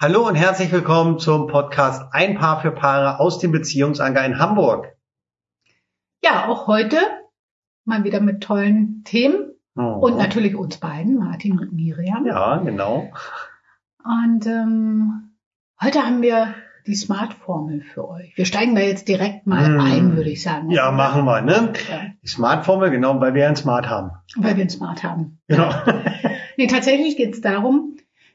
Hallo und herzlich willkommen zum Podcast Ein Paar für Paare aus dem Beziehungsanker in Hamburg. Ja, auch heute mal wieder mit tollen Themen Oh. und natürlich uns beiden, Martin und Miriam. Ja, genau. Und ähm, heute haben wir die Smart-Formel für euch. Wir steigen da jetzt direkt mal Hm. ein, würde ich sagen. Ja, machen wir, ne? Ja, Die Smart-Formel, genau, weil wir ein Smart haben. weil wir einen Smart haben. Genau. Nee, tatsächlich geht es darum,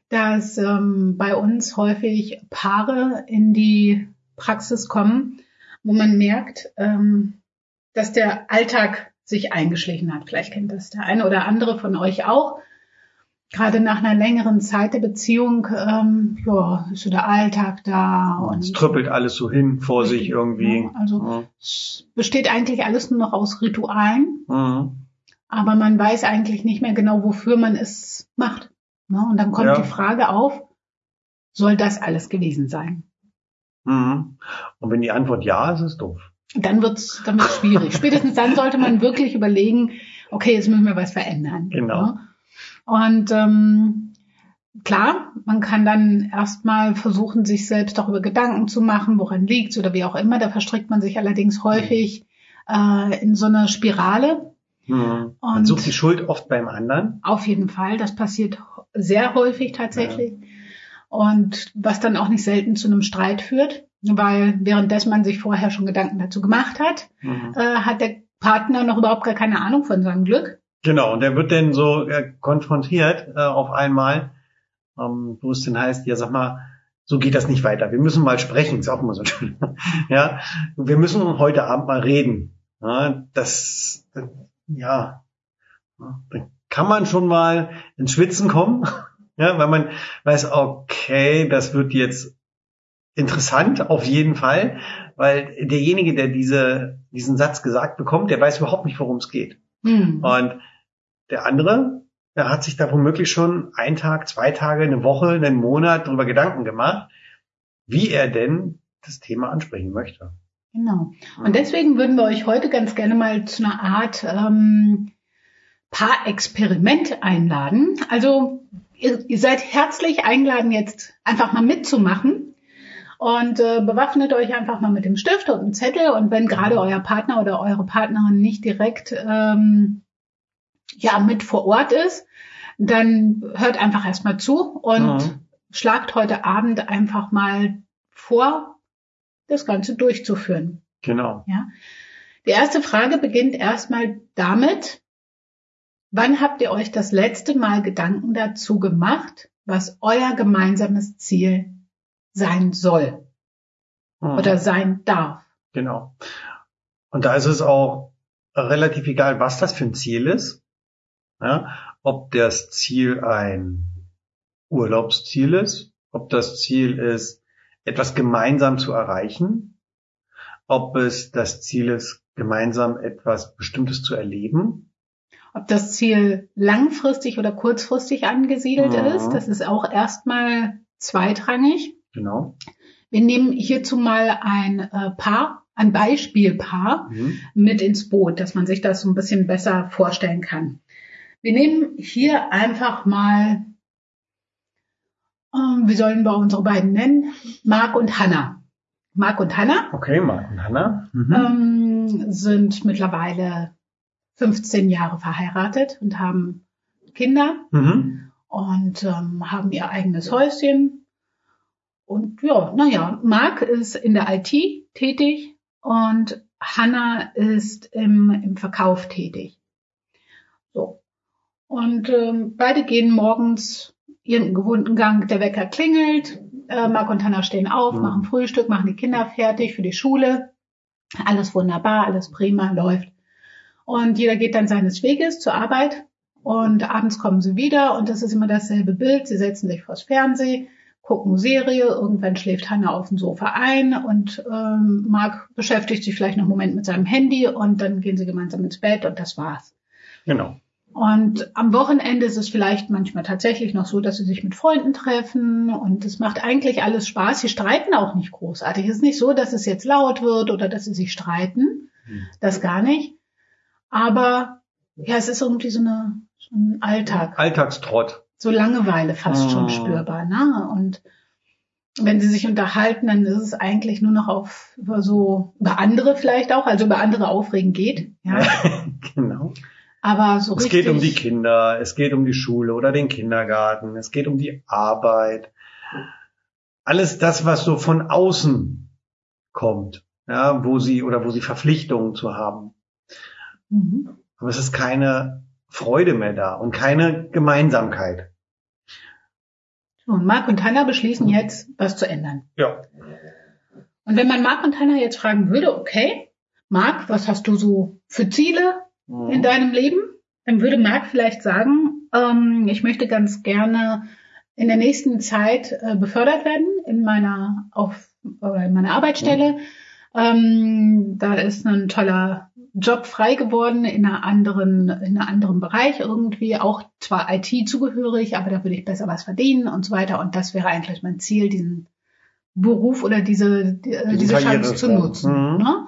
dass ähm, bei uns häufig Paare in die Praxis kommen, wo man merkt, ähm, dass der Alltag sich eingeschlichen hat. Vielleicht kennt das der eine oder andere von euch auch. Gerade nach einer längeren Zeit der Beziehung, ähm, ja, ist so der Alltag da Es und trüppelt alles so hin vor sich irgendwie. ja, also Ja. es besteht eigentlich alles nur noch aus Ritualen Mhm. aber man weiß eigentlich nicht mehr genau, wofür man es macht. Ne? Und dann kommt Ja. die Frage auf, soll das alles gewesen sein? Mhm. Und wenn die Antwort ja ist, ist es doof. Dann wird's, dann wird's schwierig. Spätestens dann sollte man wirklich überlegen, okay, jetzt müssen wir was verändern. Genau. Ne? Und ähm, klar, man kann dann erstmal versuchen, sich selbst darüber Gedanken zu machen, woran liegt's oder wie auch immer. Da verstrickt man sich allerdings häufig äh, in so eine Spirale. Mhm. Man sucht die Schuld oft beim anderen. Auf jeden Fall. Das passiert sehr häufig tatsächlich. Und was dann auch nicht selten zu einem Streit führt, weil währenddessen man sich vorher schon Gedanken dazu gemacht hat, Mhm. äh, hat der Partner noch überhaupt gar keine Ahnung von seinem Glück. Genau, und der wird dann so äh, konfrontiert äh, auf einmal, ähm, wo es denn heißt, ja sag mal, so geht das nicht weiter. Wir müssen mal sprechen, ist auch immer so schön. ja, wir müssen heute Abend mal reden. Ja, das, ja, dann kann man schon mal ins Schwitzen kommen, ja, weil man weiß, okay, das wird jetzt interessant auf jeden Fall, weil derjenige, der diese, diesen Satz gesagt bekommt, der weiß überhaupt nicht, worum es geht. Hm. Und der andere, der hat sich da womöglich schon einen Tag, zwei Tage, eine Woche, einen Monat darüber Gedanken gemacht, wie er denn das Thema ansprechen möchte. Genau. Und deswegen würden wir euch heute ganz gerne mal zu einer Art ähm, Paarexperiment einladen. Also ihr, ihr seid herzlich eingeladen, jetzt einfach mal mitzumachen. Und äh, bewaffnet euch einfach mal mit dem Stift und einem Zettel. Und wenn gerade euer Partner oder eure Partnerin nicht direkt ähm, ja mit vor Ort ist, dann hört einfach erstmal zu und Mhm. schlagt heute Abend einfach mal vor, das Ganze durchzuführen. Genau. Ja. Die erste Frage beginnt erstmal damit, wann habt ihr euch das letzte Mal Gedanken dazu gemacht, was euer gemeinsames Ziel sein soll Mhm. oder sein darf? Genau. Und da ist es auch relativ egal, was das für ein Ziel ist. Ja, ob das Ziel ein Urlaubsziel ist, ob das Ziel ist, etwas gemeinsam zu erreichen, ob es das Ziel ist, gemeinsam etwas Bestimmtes zu erleben. Ob das Ziel langfristig oder kurzfristig angesiedelt Mhm. ist, das ist auch erstmal zweitrangig. Genau. Wir nehmen hierzu mal ein äh, Paar, ein Beispielpaar Mhm. mit ins Boot, dass man sich das so ein bisschen besser vorstellen kann. Wir nehmen hier einfach mal, ähm, wie sollen wir unsere beiden nennen? Marc und Hanna. Marc und Hanna Okay, Marc und Hanna. Mhm. ähm, sind mittlerweile 15 Jahre verheiratet und haben Kinder Mhm. und ähm, haben ihr eigenes Häuschen. Und ja, naja, Marc ist in der IT tätig und Hanna ist im, im Verkauf tätig. So. Und ähm, beide gehen morgens ihren gewohnten Gang, der Wecker klingelt, äh, Marc und Hanna stehen auf, Mhm. machen Frühstück, machen die Kinder fertig für die Schule. Alles wunderbar, alles prima, läuft. Und jeder geht dann seines Weges zur Arbeit und abends kommen sie wieder und das ist immer dasselbe Bild. Sie setzen sich vors Fernsehen, gucken Serie, irgendwann schläft Hannah auf dem Sofa ein und ähm, Marc beschäftigt sich vielleicht noch einen Moment mit seinem Handy und dann gehen sie gemeinsam ins Bett und das war's. Genau. Und am Wochenende ist es vielleicht manchmal tatsächlich noch so, dass sie sich mit Freunden treffen und es macht eigentlich alles Spaß. Sie streiten auch nicht großartig. Es ist nicht so, dass es jetzt laut wird oder dass sie sich streiten. Hm. Das gar nicht. Aber ja, es ist irgendwie so, eine, so ein Alltag, Alltagstrott. so Langeweile fast Ah. schon spürbar. Ne? Und wenn sie sich unterhalten, dann ist es eigentlich nur noch auf über so über andere vielleicht auch, also über andere aufregen geht. Ja, genau. aber so Es richtig. geht um die Kinder, es geht um die Schule oder den Kindergarten, es geht um die Arbeit. Alles das, was so von außen kommt, ja, wo sie oder wo sie Verpflichtungen zu haben. Mhm. Aber es ist keine Freude mehr da und keine Gemeinsamkeit. So, und Marc und Hannah beschließen jetzt, was zu ändern. Ja. Und wenn man Marc und Hannah jetzt fragen würde, okay, Marc, was hast du so für Ziele in deinem Leben? Dann würde Marc vielleicht sagen, ähm, ich möchte ganz gerne in der nächsten Zeit äh, befördert werden in meiner auf oder in meiner Arbeitsstelle. Ähm, da ist ein toller Job frei geworden in einer anderen in einem anderen Bereich irgendwie auch zwar IT zugehörig, aber da würde ich besser was verdienen und so weiter und das wäre eigentlich mein Ziel, diesen Beruf oder diese die, äh, Diese diese Chance zu nutzen. Mhm. Ne?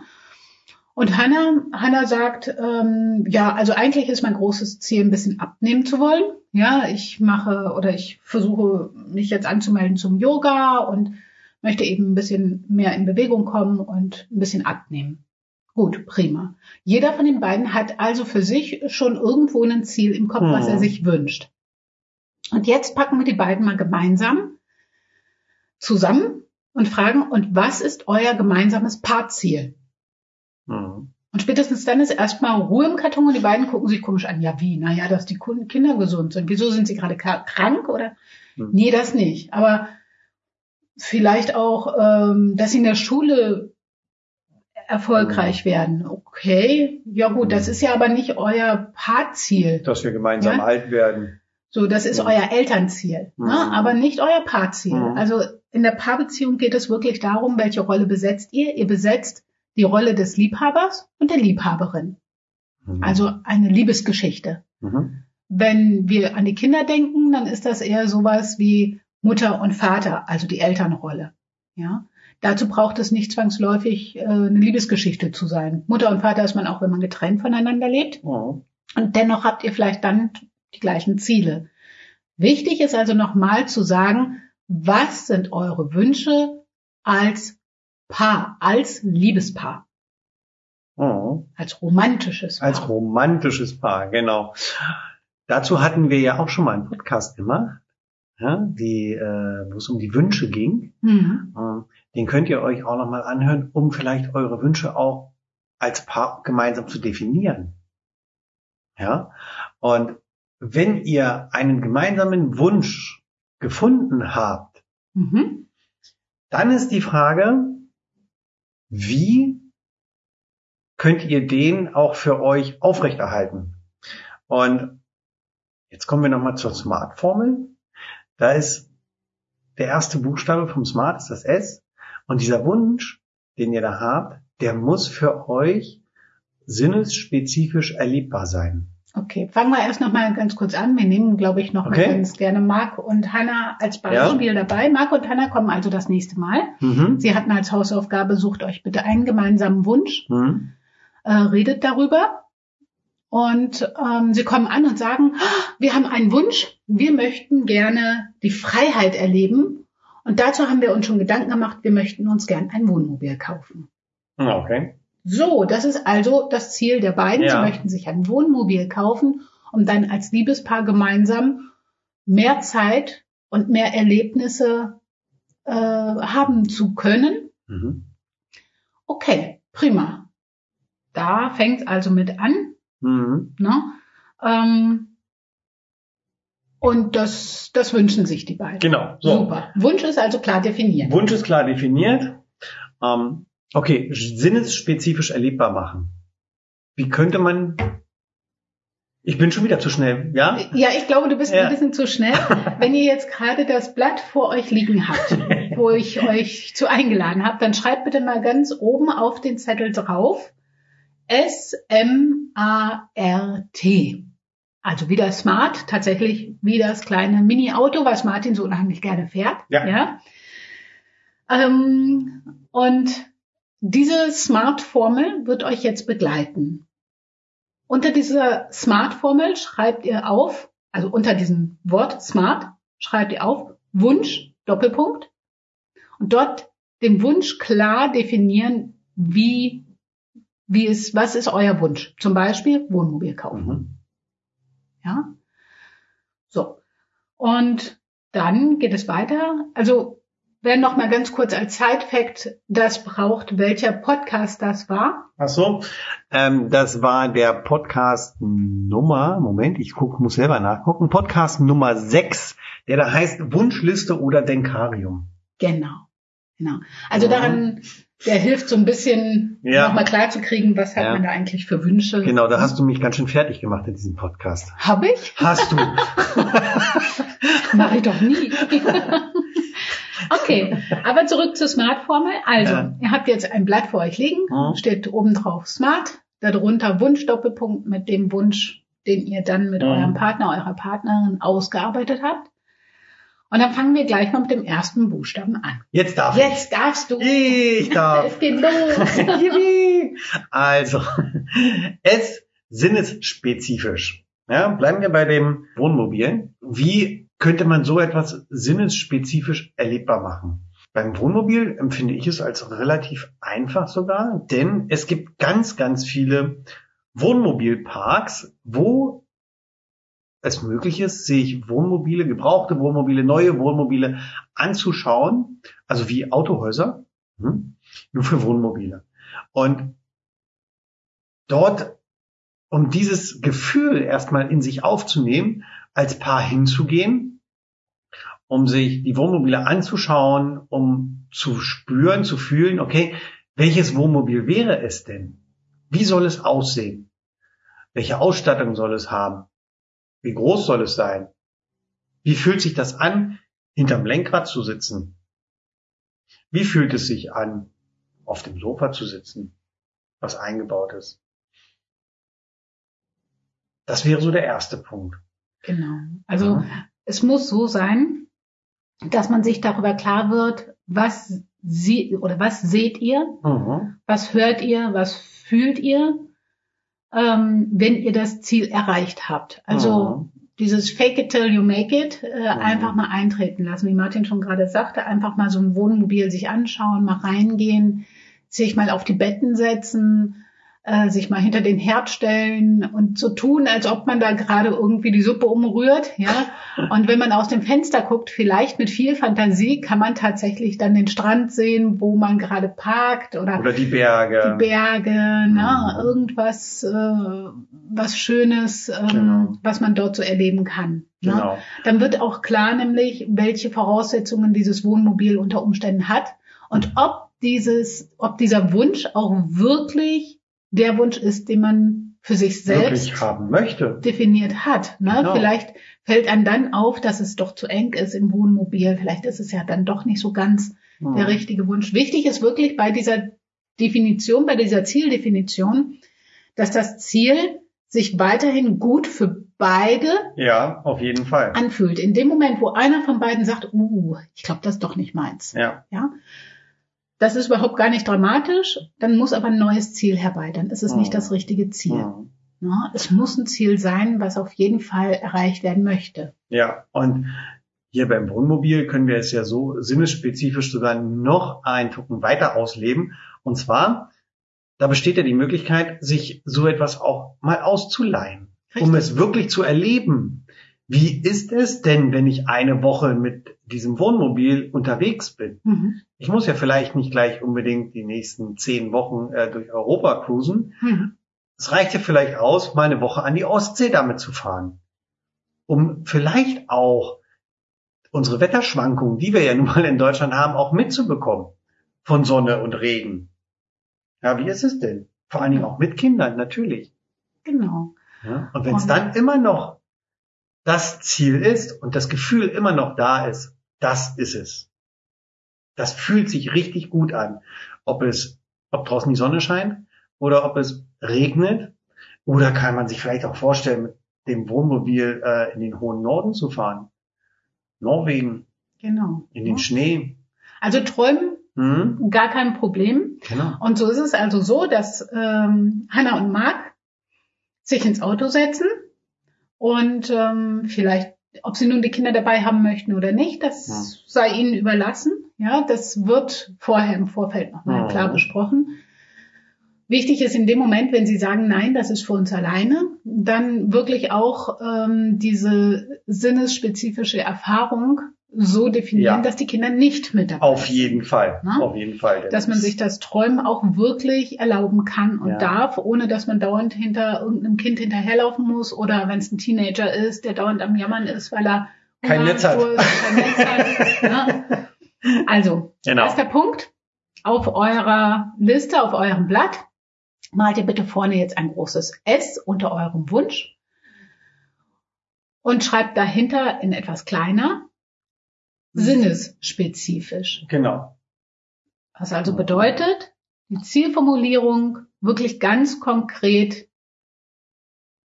Und Hannah, Hannah sagt, ähm, ja, also eigentlich ist mein großes Ziel, ein bisschen abnehmen zu wollen. Ja, ich mache oder ich versuche mich jetzt anzumelden zum Yoga und möchte eben ein bisschen mehr in Bewegung kommen und ein bisschen abnehmen. Gut, prima. Jeder von den beiden hat also für sich schon irgendwo ein Ziel im Kopf, was Mhm. er sich wünscht. Und jetzt packen wir die beiden mal gemeinsam zusammen und fragen, und was ist euer gemeinsames Paarziel? Mhm. Und spätestens dann ist erstmal Ruhe im Karton und die beiden gucken sich komisch an. Ja, wie? Naja, dass die Kinder gesund sind. Wieso sind sie gerade krank oder? Hm. Nee, das nicht. Aber vielleicht auch, ähm, dass sie in der Schule erfolgreich werden. Okay, ja gut, das Hm. ist ja aber nicht euer Paarziel. Dass wir gemeinsam Ja? alt werden. So, das ist Hm. euer Elternziel, ne? Mhm. aber nicht euer Paarziel. Mhm. Also in der Paarbeziehung geht es wirklich darum, welche Rolle besetzt ihr? Ihr besetzt die Rolle des Liebhabers und der Liebhaberin. Mhm. Also eine Liebesgeschichte. Mhm. Wenn wir an die Kinder denken, dann ist das eher sowas wie Mutter und Vater, also die Elternrolle. Ja, dazu braucht es nicht zwangsläufig äh, eine Liebesgeschichte zu sein. Mutter und Vater ist man auch, wenn man getrennt voneinander lebt. Mhm. Und dennoch habt ihr vielleicht dann die gleichen Ziele. Wichtig ist also nochmal zu sagen, was sind eure Wünsche als Paar, als Liebespaar, Mhm. als romantisches Paar. Als romantisches Paar, genau. Dazu hatten wir ja auch schon mal einen Podcast gemacht, ja, die, äh, wo es um die Wünsche ging. Mhm. Ähm, Den könnt ihr euch auch nochmal anhören, um vielleicht eure Wünsche auch als Paar gemeinsam zu definieren. Ja, und wenn ihr einen gemeinsamen Wunsch gefunden habt, Mhm. dann ist die Frage, wie könnt ihr den auch für euch aufrechterhalten? Und jetzt kommen wir nochmal zur Smart-Formel. Da ist der erste Buchstabe vom Smart, ist das S. Und dieser Wunsch, den ihr da habt, der muss für euch sinnesspezifisch erlebbar sein. Okay, fangen wir erst noch mal ganz kurz an. Wir nehmen, glaube ich, noch Okay. mal ganz gerne Marc und Hannah als Beispiel dabei. Marc und Hannah kommen also das nächste Mal. Mhm. Sie hatten als Hausaufgabe, sucht euch bitte einen gemeinsamen Wunsch, Mhm. äh, redet darüber. Und ähm, sie kommen an und sagen, "Ah, wir haben einen Wunsch, wir möchten gerne die Freiheit erleben. Und dazu haben wir uns schon Gedanken gemacht, wir möchten uns gern ein Wohnmobil kaufen. Okay. So, das ist also das Ziel der beiden. Ja. Sie möchten sich ein Wohnmobil kaufen, um dann als Liebespaar gemeinsam mehr Zeit und mehr Erlebnisse äh, haben zu können. Mhm. Okay, prima. Da fängt also mit an. Mhm. Ne? Ähm, und das, das wünschen sich die beiden. Genau. So. Super. Wunsch ist also klar definiert. Wunsch ist klar definiert. Ähm, okay, sinnesspezifisch erlebbar machen. Wie könnte man? Ich bin schon wieder zu schnell, ja? Ja, ich glaube, du bist Ja. ein bisschen zu schnell. Wenn ihr jetzt gerade das Blatt vor euch liegen habt, wo ich euch zu eingeladen habe, dann schreibt bitte mal ganz oben auf den Zettel drauf S-M-A-R-T. Also wieder Smart, tatsächlich wie das kleine Mini-Auto, was Martin so unheimlich gerne fährt. Ja. Ähm, und diese Smart-Formel wird euch jetzt begleiten. Unter dieser Smart-Formel schreibt ihr auf, also unter diesem Wort Smart schreibt ihr auf Wunsch, Doppelpunkt. und dort den Wunsch klar definieren, wie, wie ist, was ist euer Wunsch? Zum Beispiel Wohnmobil kaufen. Mhm. Ja. So. Und dann geht es weiter. Also, wer noch mal ganz kurz als Side-Fact das braucht, welcher Podcast das war. Ach so, ähm, das war der Podcast Nummer, Moment, ich guck, muss selber nachgucken, Podcast Nummer 6, der da heißt Wunschliste oder Denkarium. Genau. Genau. Also Ja. daran, der hilft so ein bisschen, Ja. noch mal klar zu kriegen, was hat Ja. man da eigentlich für Wünsche. Genau, da hast du mich ganz schön fertig gemacht in diesem Podcast. Hab ich? Hast du? Mach ich doch nie. okay, aber zurück zur Smart-Formel. Also, Ja. ihr habt jetzt ein Blatt vor euch liegen, Mhm. steht oben drauf Smart, darunter Wunsch-Doppelpunkt mit dem Wunsch, den ihr dann mit Mhm. eurem Partner, eurer Partnerin ausgearbeitet habt. Und dann fangen wir gleich mal mit dem ersten Buchstaben an. Jetzt darf Jetzt darfst du. ich. Ich darf. Es geht los. Also, es sinnesspezifisch. Ja, bleiben wir bei dem Wohnmobil. Wie könnte man so etwas sinnesspezifisch erlebbar machen? Beim Wohnmobil empfinde ich es als relativ einfach sogar, denn es gibt ganz, ganz viele Wohnmobilparks, wo es möglich ist, sich Wohnmobile, gebrauchte Wohnmobile, neue Wohnmobile anzuschauen, also wie Autohäuser, hm, nur für Wohnmobile. Und dort, um dieses Gefühl erstmal in sich aufzunehmen, als Paar hinzugehen, um sich die Wohnmobile anzuschauen, um zu spüren, zu fühlen, okay, welches Wohnmobil wäre es denn? Wie soll es aussehen? Welche Ausstattung soll es haben? Wie groß soll es sein? Wie fühlt sich das an, hinterm Lenkrad zu sitzen? Wie fühlt es sich an, auf dem Sofa zu sitzen, was eingebaut ist? Das wäre so der erste Punkt. Genau. Also Ja. es muss so sein, dass man sich darüber klar wird, was sie oder was seht ihr, Mhm. was hört ihr, was fühlt ihr, ähm, wenn ihr das Ziel erreicht habt. Also dieses Fake it till you make it äh, einfach mal eintreten lassen, wie Martin schon gerade sagte, einfach mal so ein Wohnmobil sich anschauen, mal reingehen, sich mal auf die Betten setzen, äh, sich mal hinter den Herd stellen und so tun, als ob man da gerade irgendwie die Suppe umrührt, ja. Und wenn man aus dem Fenster guckt, vielleicht mit viel Fantasie, kann man tatsächlich dann den Strand sehen, wo man gerade parkt oder Oder die Berge. die Berge, ne, Mhm. irgendwas, äh, was Schönes, ähm, Genau. was man dort so erleben kann. Ne? Genau. Dann wird auch klar nämlich, welche Voraussetzungen dieses Wohnmobil unter Umständen hat und ob dieses, ob dieser Wunsch auch wirklich der Wunsch ist, den man für sich selbst haben möchte. definiert hat. Ne? Genau. Vielleicht fällt einem dann auf, dass es doch zu eng ist im Wohnmobil. Vielleicht ist es ja dann doch nicht so ganz der Mhm. richtige Wunsch. Wichtig ist wirklich bei dieser Definition, bei dieser Zieldefinition, dass das Ziel sich weiterhin gut für beide Ja, auf jeden Fall. anfühlt. In dem Moment, wo einer von beiden sagt, uh, ich glaube, das ist doch nicht meins. Ja, Ja. Das ist überhaupt gar nicht dramatisch, dann muss aber ein neues Ziel herbei, dann ist es nicht Mhm. das richtige Ziel. Ja, es muss ein Ziel sein, was auf jeden Fall erreicht werden möchte. ja. Und hier beim Wohnmobil können wir es ja so sinnesspezifisch sogar noch einen Tucken weiter ausleben. Und zwar, da besteht ja die Möglichkeit, sich so etwas auch mal auszuleihen, um es wirklich zu erleben. Wie ist es denn, wenn ich eine Woche mit diesem Wohnmobil unterwegs bin? Mhm. Ich muss ja vielleicht nicht gleich unbedingt die nächsten zehn Wochen äh, durch Europa cruisen. Mhm. Es reicht ja vielleicht aus, mal eine Woche an die Ostsee damit zu fahren. Um vielleicht auch unsere Wetterschwankungen, die wir ja nun mal in Deutschland haben, auch mitzubekommen. Von Sonne und Regen. Ja, wie ist es denn? Vor allen Dingen auch mit Kindern, natürlich. Genau. Ja? Und wenn es dann immer noch das Ziel ist und das Gefühl immer noch da ist, das ist es. Das fühlt sich richtig gut an. Ob es, ob draußen die Sonne scheint oder ob es regnet oder kann man sich vielleicht auch vorstellen, mit dem Wohnmobil äh, in den hohen Norden zu fahren. Norwegen, Genau. in den Ja. Schnee. Also träumen, Hm? gar kein Problem. Genau. Und so ist es also so, dass ähm, Hannah und Mark sich ins Auto setzen und ähm, vielleicht ob sie nun die Kinder dabei haben möchten oder nicht, das Ja. sei ihnen überlassen. Ja, das wird vorher im Vorfeld nochmal Ja. klar besprochen. Wichtig ist in dem Moment, wenn Sie sagen, nein, das ist für uns alleine, dann wirklich auch ähm, diese sinnesspezifische Erfahrung so definieren, Ja. dass die Kinder nicht mit dabei Auf sind. jeden Fall. Na? Auf jeden Fall. Dass man sich das Träumen auch wirklich erlauben kann und Ja. darf, ohne dass man dauernd hinter irgendeinem Kind hinterherlaufen muss oder wenn es ein Teenager ist, der dauernd am Jammern ist, weil er Kein Netz hat. Durst, kein Netz hat. Ja. Also, Genau. erster Punkt. Auf eurer Liste, auf eurem Blatt, malt ihr bitte vorne jetzt ein großes S unter eurem Wunsch und schreibt dahinter in etwas kleiner sinnesspezifisch. Genau. Was also bedeutet, die Zielformulierung wirklich ganz konkret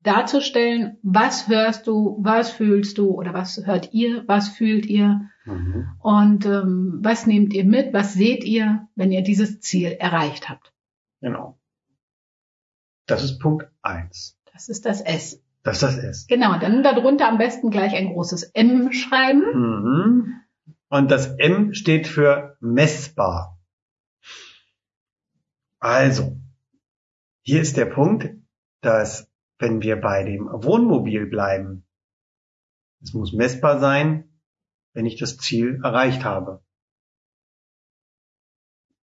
darzustellen, was hörst du, was fühlst du oder was hört ihr, was fühlt ihr Mhm. und ähm, was nehmt ihr mit, was seht ihr, wenn ihr dieses Ziel erreicht habt. Genau. Das ist Punkt eins. Das ist das S. Das ist das S. Genau, dann darunter am besten gleich ein großes M schreiben. Mhm. Und das M steht für messbar. Also, hier ist der Punkt, dass wenn wir bei dem Wohnmobil bleiben, es muss messbar sein, wenn ich das Ziel erreicht habe.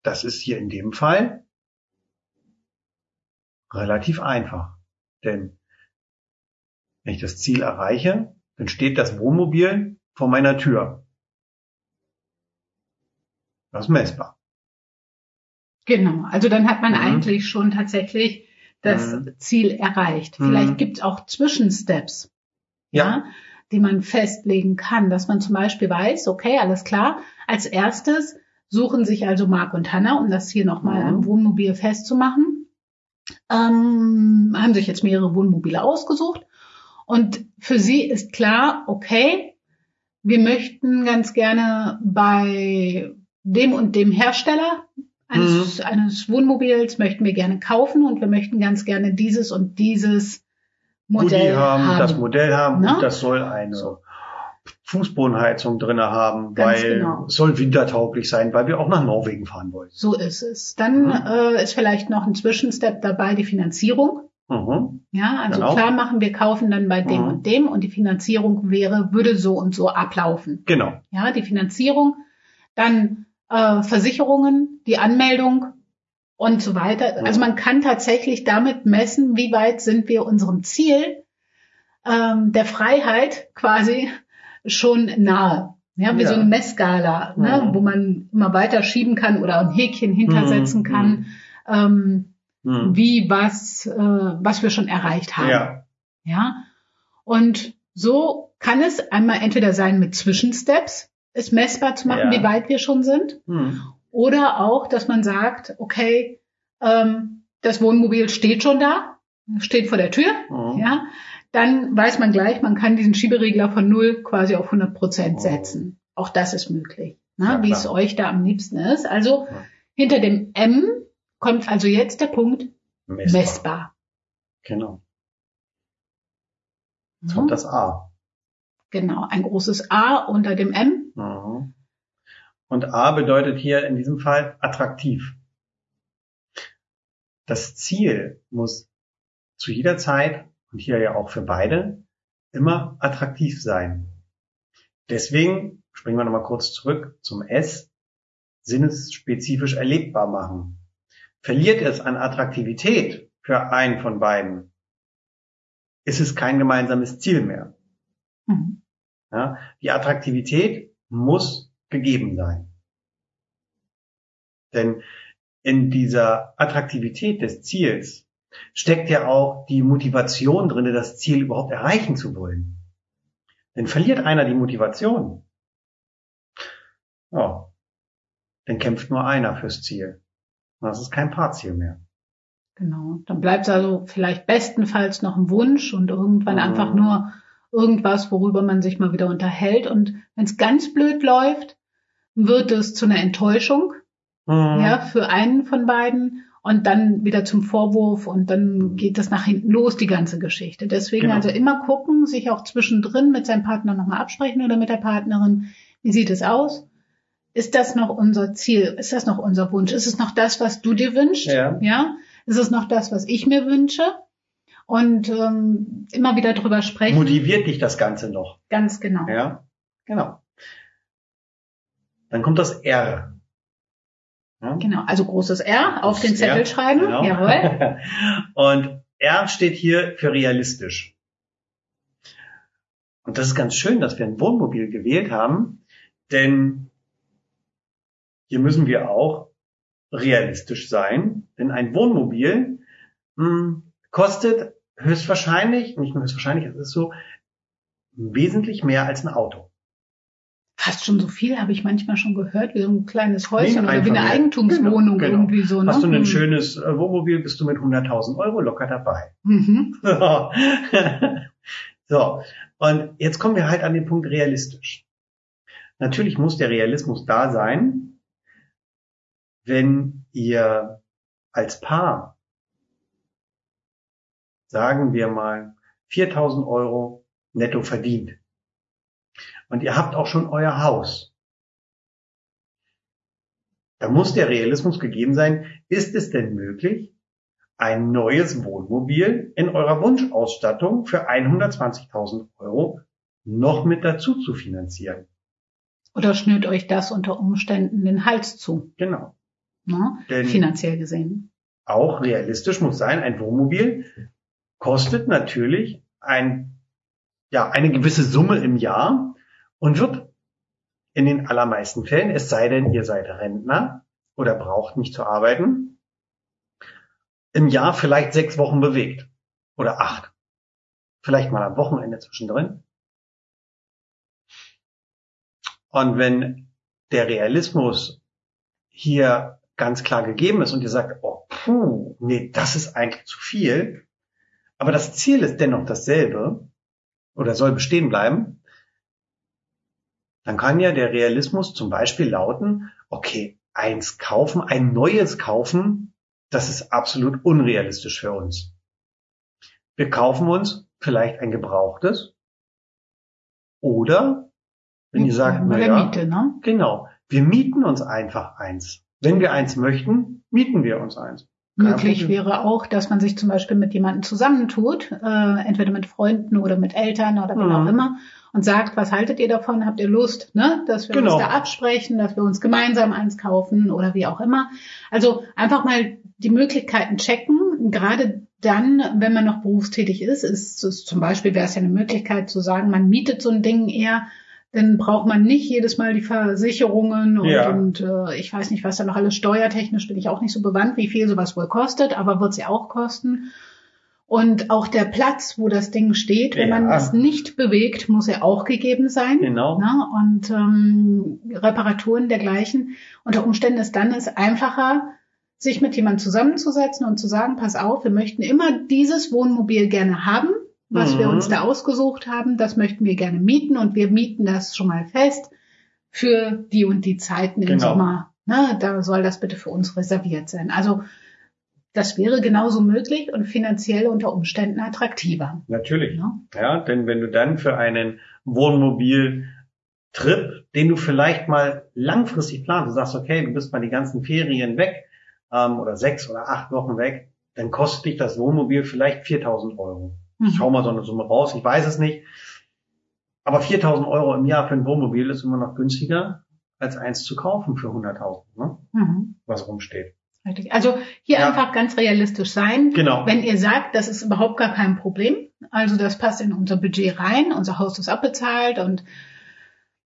Das ist hier in dem Fall relativ einfach. Denn wenn ich das Ziel erreiche, dann steht das Wohnmobil vor meiner Tür. Das ist messbar. Genau, also dann hat man Mhm. eigentlich schon tatsächlich das Mhm. Ziel erreicht. Mhm. Vielleicht gibt es auch Zwischensteps. ja, die man festlegen kann, dass man zum Beispiel weiß, okay, alles klar, als erstes suchen sich also Marc und Hannah, um das hier nochmal Mhm. am Wohnmobil festzumachen, ähm, haben sich jetzt mehrere Wohnmobile ausgesucht und für sie ist klar, okay, wir möchten ganz gerne bei dem und dem Hersteller eines, eines Wohnmobils möchten wir gerne kaufen und wir möchten ganz gerne dieses und dieses Modell haben, haben. das Modell haben Ne? und das soll eine So. Fußbodenheizung drinne haben, Ganz weil genau. es soll wintertauglich sein, weil wir auch nach Norwegen fahren wollen. So ist es. Dann Mhm. äh, ist vielleicht noch ein Zwischenstep dabei, die Finanzierung. Mhm. Ja, also Genau. klar machen, wir kaufen dann bei dem Mhm. und dem und die Finanzierung wäre, würde so und so ablaufen. Genau. Ja, die Finanzierung, dann äh, Versicherungen, die Anmeldung und so weiter. Also man kann tatsächlich damit messen, wie weit sind wir unserem Ziel ähm, der Freiheit quasi schon nahe. Ja, wie Ja. so eine Messskala, ne, Mhm. wo man immer weiter schieben kann oder ein Häkchen hintersetzen Mhm. kann, ähm, Mhm. wie was, äh, was wir schon erreicht haben. Ja. Ja. Und so kann es einmal entweder sein mit Zwischensteps, es messbar zu machen, Ja. wie weit wir schon sind, Mhm. oder auch, dass man sagt, okay, ähm, das Wohnmobil steht schon da, steht vor der Tür, Mhm. ja, dann weiß man gleich, man kann diesen Schieberegler von 0 quasi auf 100 Prozent Oh. setzen. Auch das ist möglich, ne, Ja, wie es euch da am liebsten ist. Also Ja. hinter dem M kommt also jetzt der Punkt Messbar. messbar. Genau. Jetzt Mhm. kommt das A. Genau, ein großes A unter dem M. Mhm. Und A bedeutet hier in diesem Fall attraktiv. Das Ziel muss zu jeder Zeit, und hier ja auch für beide, immer attraktiv sein. Deswegen springen wir nochmal kurz zurück zum S, sinnesspezifisch erlebbar machen. Verliert es an Attraktivität für einen von beiden, ist es kein gemeinsames Ziel mehr. Mhm. Ja, die Attraktivität muss gegeben sein. Denn in dieser Attraktivität des Ziels steckt ja auch die Motivation drinne, das Ziel überhaupt erreichen zu wollen. Denn verliert einer die Motivation, ja, dann kämpft nur einer fürs Ziel. Und das ist kein Paarziel mehr. Genau. Dann bleibt es also vielleicht bestenfalls noch ein Wunsch und irgendwann Mhm. einfach nur irgendwas, worüber man sich mal wieder unterhält. Und wenn es ganz blöd läuft, wird es zu einer Enttäuschung, Mhm. ja, für einen von beiden. und dann wieder zum Vorwurf und dann geht das nach hinten los, die ganze Geschichte. Deswegen Genau. also immer gucken, sich auch zwischendrin mit seinem Partner nochmal absprechen oder mit der Partnerin. Wie sieht es aus? Ist das noch unser Ziel? Ist das noch unser Wunsch? Ist es noch das, was du dir wünschst? Ja. ja? Ist es noch das, was ich mir wünsche? Und ähm, immer wieder drüber sprechen. Motiviert dich das Ganze noch? Ganz genau. Ja, genau. Dann kommt das R. Ja? Genau. Also großes R auf den Großes Zettel R, schreiben. genau. Jawohl. Und R steht hier für realistisch. Und das ist ganz schön, dass wir ein Wohnmobil gewählt haben, denn hier müssen wir auch realistisch sein, denn ein Wohnmobil mh, kostet höchstwahrscheinlich, nicht nur höchstwahrscheinlich, es ist so, wesentlich mehr als ein Auto. Fast schon so viel habe ich manchmal schon gehört, wie so ein kleines Häuschen oder wie eine. Eigentumswohnung Genau, genau. irgendwie so. Ne? Hast du ein Hm. schönes äh, Wohnmobil, bist du mit 100.000 Euro locker dabei. Mhm. So. so, und jetzt kommen wir halt an den Punkt realistisch. Natürlich muss der Realismus da sein, wenn ihr als Paar, sagen wir mal, 4000 Euro netto verdient. Und ihr habt auch schon euer Haus. Da muss der Realismus gegeben sein, ist es denn möglich, ein neues Wohnmobil in eurer Wunschausstattung für 120.000 Euro noch mit dazu zu finanzieren. Oder schnürt euch das unter Umständen den Hals zu, Genau. ne? Denn finanziell gesehen. auch realistisch muss sein, ein Wohnmobil kostet natürlich ein, ja, eine gewisse Summe im Jahr und wird in den allermeisten Fällen, es sei denn, ihr seid Rentner oder braucht nicht zu arbeiten, im Jahr vielleicht sechs Wochen bewegt oder acht. Vielleicht mal am Wochenende zwischendrin. Und wenn der Realismus hier ganz klar gegeben ist und ihr sagt, oh, puh, nee, das ist eigentlich zu viel, aber das Ziel ist dennoch dasselbe oder soll bestehen bleiben, dann kann ja der Realismus zum Beispiel lauten, okay, eins kaufen, ein neues kaufen, das ist absolut unrealistisch für uns. Wir kaufen uns vielleicht ein gebrauchtes oder wenn ihr sagt, na ja, Miete, ne? Genau. Wir mieten uns einfach eins. Wenn wir eins möchten, mieten wir uns eins. Möglich wäre auch, dass man sich zum Beispiel mit jemandem zusammentut, äh, entweder mit Freunden oder mit Eltern oder wie Mhm. auch immer, und sagt, was haltet ihr davon? Habt ihr Lust, ne? dass wir Genau. uns da absprechen, dass wir uns gemeinsam eins kaufen oder wie auch immer. Also einfach mal die Möglichkeiten checken, gerade dann, wenn man noch berufstätig ist, ist es zum Beispiel wäre es ja eine Möglichkeit zu sagen, man mietet so ein Ding eher, dann braucht man nicht jedes Mal die Versicherungen und, Ja. und äh, ich weiß nicht, was da noch alles steuertechnisch bin ich auch nicht so bewandt, wie viel sowas wohl kostet, aber wird sie auch kosten. Und auch der Platz, wo das Ding steht, wenn man Ja. es nicht bewegt, muss er auch gegeben sein. Genau. Ne? Und ähm, Reparaturen dergleichen. Unter Umständen ist dann es einfacher, sich mit jemandem zusammenzusetzen und zu sagen, pass auf, wir möchten immer dieses Wohnmobil gerne haben, was Mhm. wir uns da ausgesucht haben, das möchten wir gerne mieten und wir mieten das schon mal fest für die und die Zeiten im Genau. Sommer. Ne? Da soll das bitte für uns reserviert sein. Also das wäre genauso möglich und finanziell unter Umständen attraktiver. Natürlich. Ne? Ja, denn wenn du dann für einen Wohnmobil-Trip, den du vielleicht mal langfristig planst, du sagst, okay, du bist mal die ganzen Ferien weg ähm, oder sechs oder acht Wochen weg, dann kostet dich das Wohnmobil vielleicht 4.000 Euro. Ich schau mal so eine Summe raus, ich weiß es nicht. Aber 4.000 Euro im Jahr für ein Wohnmobil ist immer noch günstiger, als eins zu kaufen für 100.000, ne? Mhm. was rumsteht. Richtig. Also hier Ja. einfach ganz realistisch sein. Genau. Wenn ihr sagt, das ist überhaupt gar kein Problem, also das passt in unser Budget rein, unser Haus ist abbezahlt und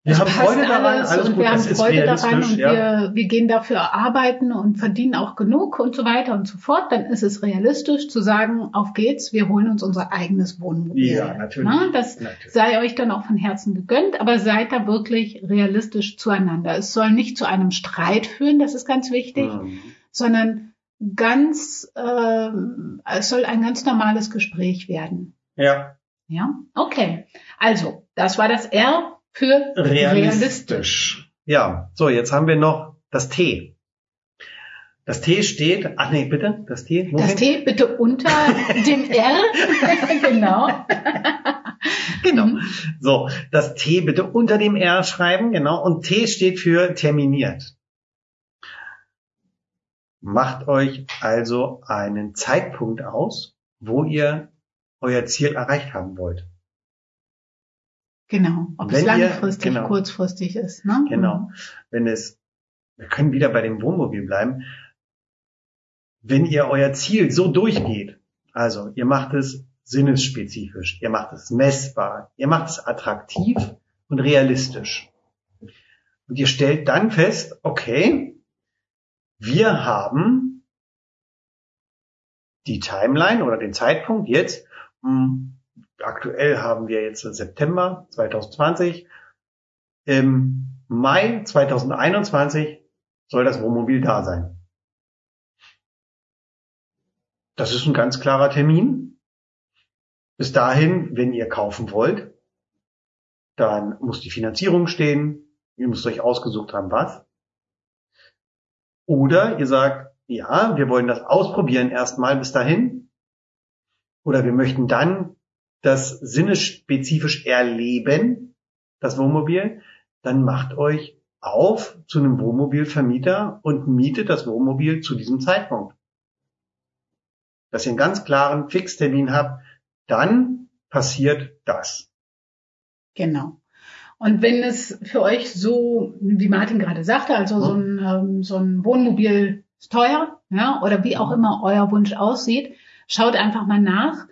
Wir es haben passt Freude daran, alles alles und gut, wir haben Freude daran und ja. wir, wir gehen dafür arbeiten und verdienen auch genug und so weiter und so fort, dann ist es realistisch zu sagen, auf geht's, wir holen uns unser eigenes Wohnmobil. Ja, natürlich. Na, das Natürlich. sei euch dann auch von Herzen gegönnt, aber seid da wirklich realistisch zueinander. Es soll nicht zu einem Streit führen, das ist ganz wichtig, Mhm. sondern ganz, ähm, es soll ein ganz normales Gespräch werden. Ja, Ja, okay. Also, das war das R für realistisch. realistisch. Ja, so, jetzt haben wir noch das T. Das T steht, ach nee, bitte, das T. Wohin? Das T bitte unter dem R. genau. genau. So, das T bitte unter dem R schreiben, genau. Und T steht für terminiert. Macht euch also einen Zeitpunkt aus, wo ihr euer Ziel erreicht haben wollt. Genau, ob Wenn es langfristig, ihr, genau, kurzfristig ist. Ne? Genau. Wenn es, wir können wieder bei dem Wohnmobil bleiben, wenn ihr euer Ziel so durchgeht, also ihr macht es sinnesspezifisch, ihr macht es messbar, ihr macht es attraktiv und realistisch. Und ihr stellt dann fest, okay, wir haben die Timeline oder den Zeitpunkt jetzt, hm, aktuell haben wir jetzt September 2020, im Mai 2021 soll das Wohnmobil da sein. Das ist ein ganz klarer Termin. Bis dahin, wenn ihr kaufen wollt, dann muss die Finanzierung stehen. Ihr müsst euch ausgesucht haben, was. Oder ihr sagt, ja, wir wollen das ausprobieren erstmal bis dahin. Oder wir möchten dann das sinnespezifisch erleben, das Wohnmobil. Dann macht euch auf zu einem Wohnmobilvermieter und mietet das Wohnmobil zu diesem Zeitpunkt dass ihr einen ganz klaren Fixtermin habt, dann passiert das. Genau. Und wenn es für euch so, wie Martin gerade sagte, also so ein, ähm, so ein Wohnmobil ist teuer, ja, oder wie auch immer euer Wunsch aussieht, schaut einfach mal nach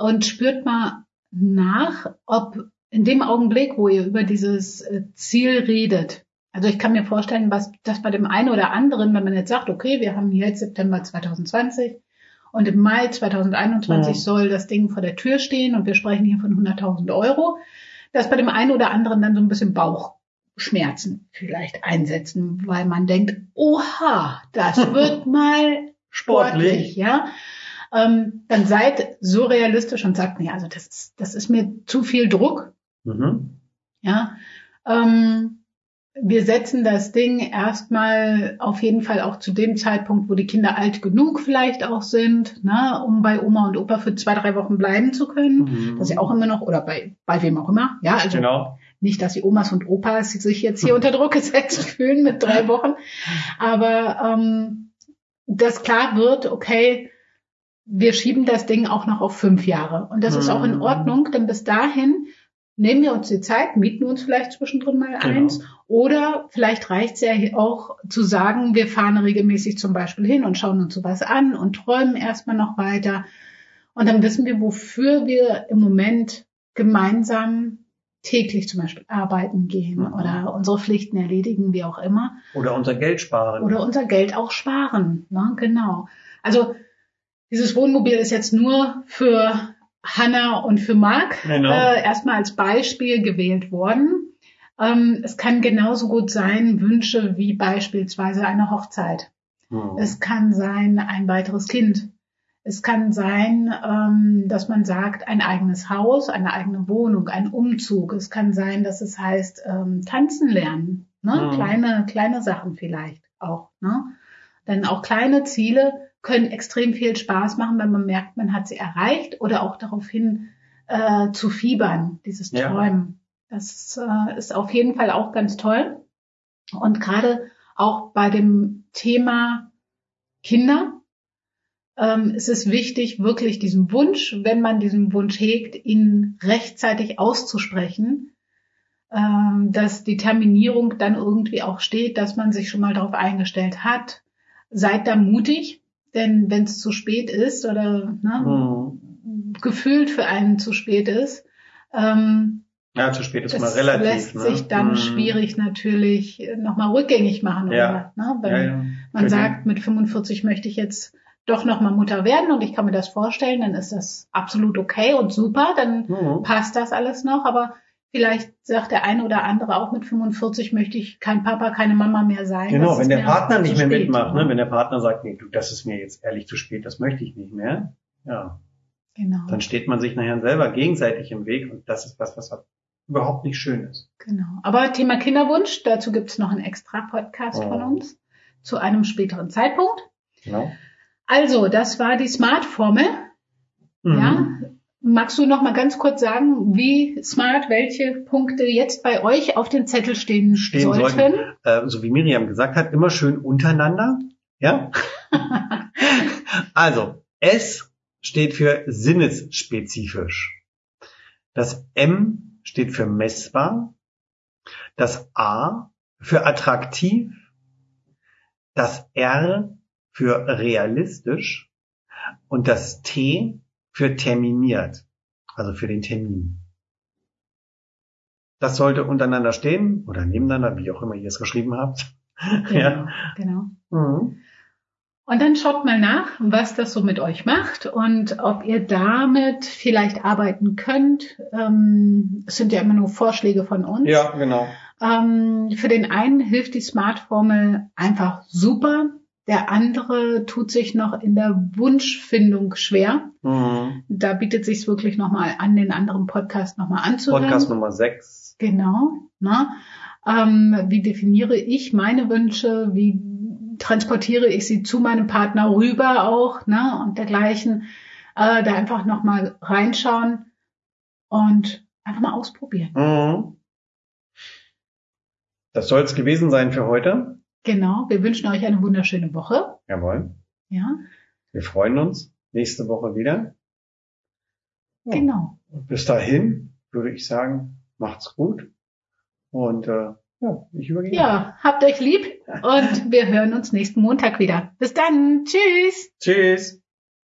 und spürt mal nach, ob in dem Augenblick, wo ihr über dieses äh, Ziel redet, also ich kann mir vorstellen, was das bei dem einen oder anderen, wenn man jetzt sagt, okay, wir haben jetzt September 2020, und im Mai 2021 ja. soll das Ding vor der Tür stehen und wir sprechen hier von 100.000 Euro, dass bei dem einen oder anderen dann so ein bisschen Bauchschmerzen vielleicht einsetzen, weil man denkt, oha, das wird mal sportlich, sportlich. ja. Ähm, dann seid so realistisch und sagt, nee, also das ist, das ist mir zu viel Druck. Mhm. Ja. Ähm, wir setzen das Ding erstmal auf jeden Fall auch zu dem Zeitpunkt, wo die Kinder alt genug vielleicht auch sind, ne, um bei Oma und Opa für zwei, drei Wochen bleiben zu können. Mhm. Das ist ja auch immer noch, oder bei, bei wem auch immer. Ja, also genau. nicht, dass die Omas und Opas sich jetzt hier unter Druck gesetzt fühlen mit drei Wochen. Aber ähm, dass klar wird, okay, wir schieben das Ding auch noch auf fünf Jahre. Und das mhm. ist auch in mhm. Ordnung, denn bis dahin nehmen wir uns die Zeit, mieten uns vielleicht zwischendrin mal genau. eins. Oder vielleicht reicht es ja auch zu sagen, wir fahren regelmäßig zum Beispiel hin und schauen uns sowas an und träumen erstmal noch weiter. Und dann wissen wir, wofür wir im Moment gemeinsam täglich zum Beispiel arbeiten gehen mhm. oder unsere Pflichten erledigen, wie auch immer. Oder unser Geld sparen. Oder unser Geld auch sparen. Ne? Genau. Also dieses Wohnmobil ist jetzt nur für Hanna und für Marc genau. äh, erstmal als Beispiel gewählt worden. Ähm, es kann genauso gut sein Wünsche wie beispielsweise eine Hochzeit. Mhm. Es kann sein ein weiteres Kind. Es kann sein, ähm, dass man sagt, ein eigenes Haus, eine eigene Wohnung, ein Umzug. Es kann sein, dass es heißt, ähm, tanzen lernen. Ne? Mhm. Kleine, kleine Sachen vielleicht auch. Ne? Denn auch kleine Ziele können extrem viel Spaß machen, wenn man merkt, man hat sie erreicht oder auch darauf hin äh, zu fiebern, dieses Träumen. Ja. Das äh, ist auf jeden Fall auch ganz toll. Und gerade auch bei dem Thema Kinder ähm, ist es wichtig, wirklich diesen Wunsch, wenn man diesen Wunsch hegt, ihn rechtzeitig auszusprechen, ähm, dass die Terminierung dann irgendwie auch steht, dass man sich schon mal darauf eingestellt hat. Seid da mutig, denn wenn es zu spät ist oder ne, mhm. gefühlt für einen zu spät ist, ähm, ja, zu spät ist mal relativ. lässt ne? sich dann mhm. schwierig natürlich nochmal rückgängig machen. Ja. Oder, ne? Wenn ja, ja. man sagt, mit 45 möchte ich jetzt doch nochmal Mutter werden und ich kann mir das vorstellen, dann ist das absolut okay und super, dann mhm. passt das alles noch. Aber Vielleicht sagt der eine oder andere auch mit 45 möchte ich kein Papa, keine Mama mehr sein. Genau, wenn der Partner nicht mehr spät, mitmacht, ne? wenn der Partner sagt, nee, du, das ist mir jetzt ehrlich zu spät, das möchte ich nicht mehr. Ja. Genau. Dann steht man sich nachher selber gegenseitig im Weg und das ist was, was überhaupt nicht schön ist. Genau. Aber Thema Kinderwunsch, dazu gibt es noch einen extra Podcast oh. von uns zu einem späteren Zeitpunkt. Genau. Also, das war die Smart-Formel. Mhm. Ja. Magst du noch mal ganz kurz sagen, wie smart welche Punkte jetzt bei euch auf dem Zettel stehen, Stehen sollten? sollten. Äh, so wie Miriam gesagt hat, immer schön untereinander. Ja. also, S steht für sinnesspezifisch. Das M steht für messbar. Das A für attraktiv. Das R für realistisch. Und das T für terminiert. Also für den Termin. Das sollte untereinander stehen oder nebeneinander, wie auch immer ihr es geschrieben habt. Genau, genau. Mhm. Und dann schaut mal nach, was das so mit euch macht und ob ihr damit vielleicht arbeiten könnt. Ähm, es sind ja immer nur Vorschläge von uns. Ja, genau. Ähm, für den einen hilft die Smart-Formel einfach super. Der andere tut sich noch in der Wunschfindung schwer. Mhm. Da bietet sich wirklich nochmal an, den anderen Podcast nochmal anzuhören. Podcast Nummer 6. Genau. Ne? Ähm, wie definiere ich meine Wünsche? Wie transportiere ich sie zu meinem Partner rüber auch? Ne? Und dergleichen. Äh, da einfach nochmal reinschauen und einfach mal ausprobieren. Mhm. Das soll es gewesen sein für heute. Genau. Wir wünschen euch eine wunderschöne Woche. Jawohl. Ja, Wir freuen uns nächste Woche wieder. Ja. genau. Bis dahin würde ich sagen, macht's gut. Und äh, ja, ich übergebe. Ja, habt euch lieb und wir hören uns nächsten Montag wieder. Bis dann. Tschüss. Tschüss.